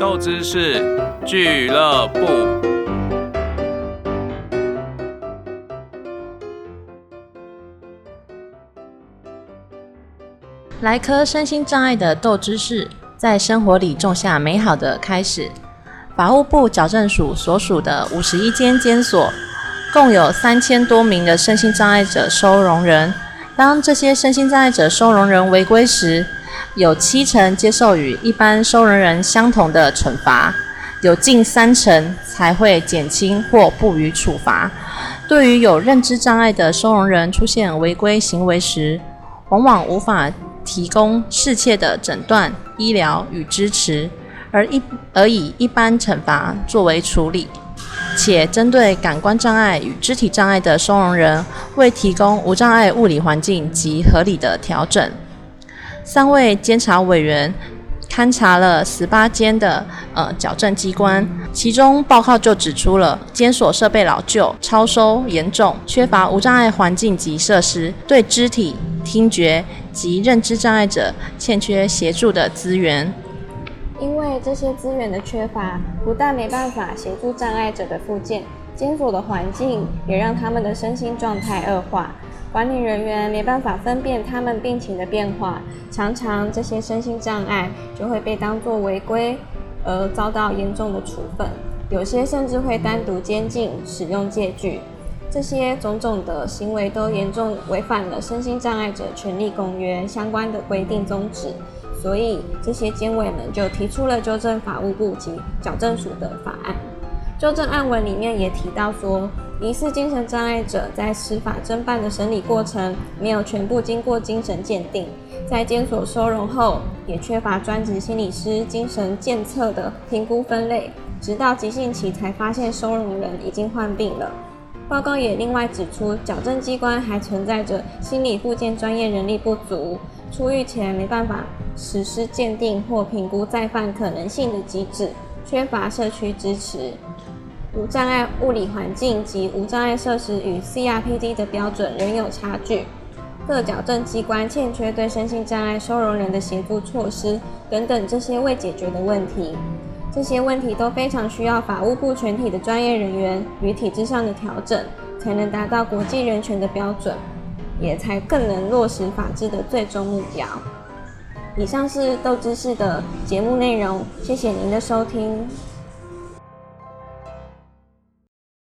斗知识俱乐部。来颗身心障碍的斗知识，在生活里种下美好的开始。法务部矫正署所属的五十一间监所，共有三千多名的身心障碍者收容人。当这些身心障碍者收容人违规时，有七成接受与一般收容人相同的惩罚，有近三成才会减轻或不予处罚。对于有认知障碍的收容人出现违规行为时，往往无法提供适切的诊断、医疗与支持，而一而以一般惩罚作为处理。且针对感官障碍与肢体障碍的收容人，未提供无障碍物理环境及合理的调整。三位监察委员勘察了十八间的呃矫正机关，其中报告就指出了监所设备老旧、超收严重，缺乏无障碍环境及设施，对肢体、听觉及认知障碍者欠缺协助的资源。因为这些资源的缺乏，不但没办法协助障碍者的复健，监所的环境也让他们的身心状态恶化。管理人员没办法分辨他们病情的变化，常常这些身心障碍就会被当作违规而遭到严重的处分，有些甚至会单独监禁、使用戒具。这些种种的行为都严重违反了《身心障碍者权利公约》相关的规定宗旨。所以，这些监委们就提出了纠正法务部及矫正署的法案。纠正案文里面也提到说，疑似精神障碍者在司法侦办的审理过程没有全部经过精神鉴定，在监所收容后也缺乏专职心理师精神监测的评估分类，直到急性期才发现收容人已经患病了。报告也另外指出，矫正机关还存在着心理复健专业人力不足。出狱前没办法实施鉴定或评估再犯可能性的机制，缺乏社区支持，无障碍物理环境及无障碍设施与 CRPD 的标准仍有差距，各矫正机关欠缺对身心障碍收容人的协助措施等等这些未解决的问题，这些问题都非常需要法务部全体的专业人员与体制上的调整，才能达到国际人权的标准。也才更能落实法治的最终目标。以上是斗知识的节目内容，谢谢您的收听。